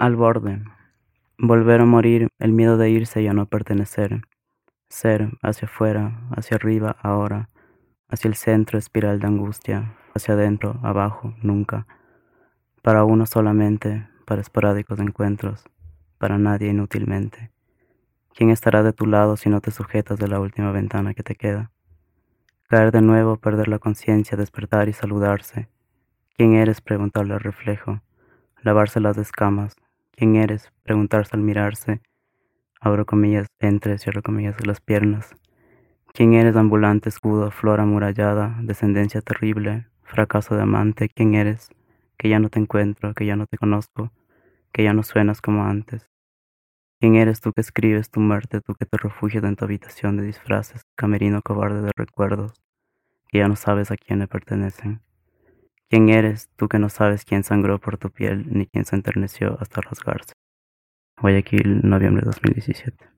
Al borde. Volver a morir, el miedo de irse y a no pertenecer. Ser, hacia afuera, hacia arriba, ahora, hacia el centro, espiral de angustia, hacia adentro, abajo, nunca. Para uno solamente, para esporádicos encuentros, para nadie inútilmente. ¿Quién estará de tu lado si no te sujetas de la última ventana que te queda? Caer de nuevo, perder la conciencia, despertar y saludarse. ¿Quién eres? Preguntarle al reflejo. Lavarse las escamas. ¿Quién eres? Preguntarse al mirarse. Abro comillas, entre, cierro comillas, las piernas. ¿Quién eres? Ambulante, escudo, flor amurallada, descendencia terrible, fracaso de amante. ¿Quién eres? Que ya no te encuentro, que ya no te conozco, que ya no suenas como antes. ¿Quién eres tú que escribes tu muerte, tú que te refugias en tu habitación de disfraces, camerino cobarde de recuerdos, que ya no sabes a quién le pertenecen? ¿Quién eres tú que no sabes quién sangró por tu piel ni quién se enterneció hasta rasgarse? Guayaquil, noviembre de 2017.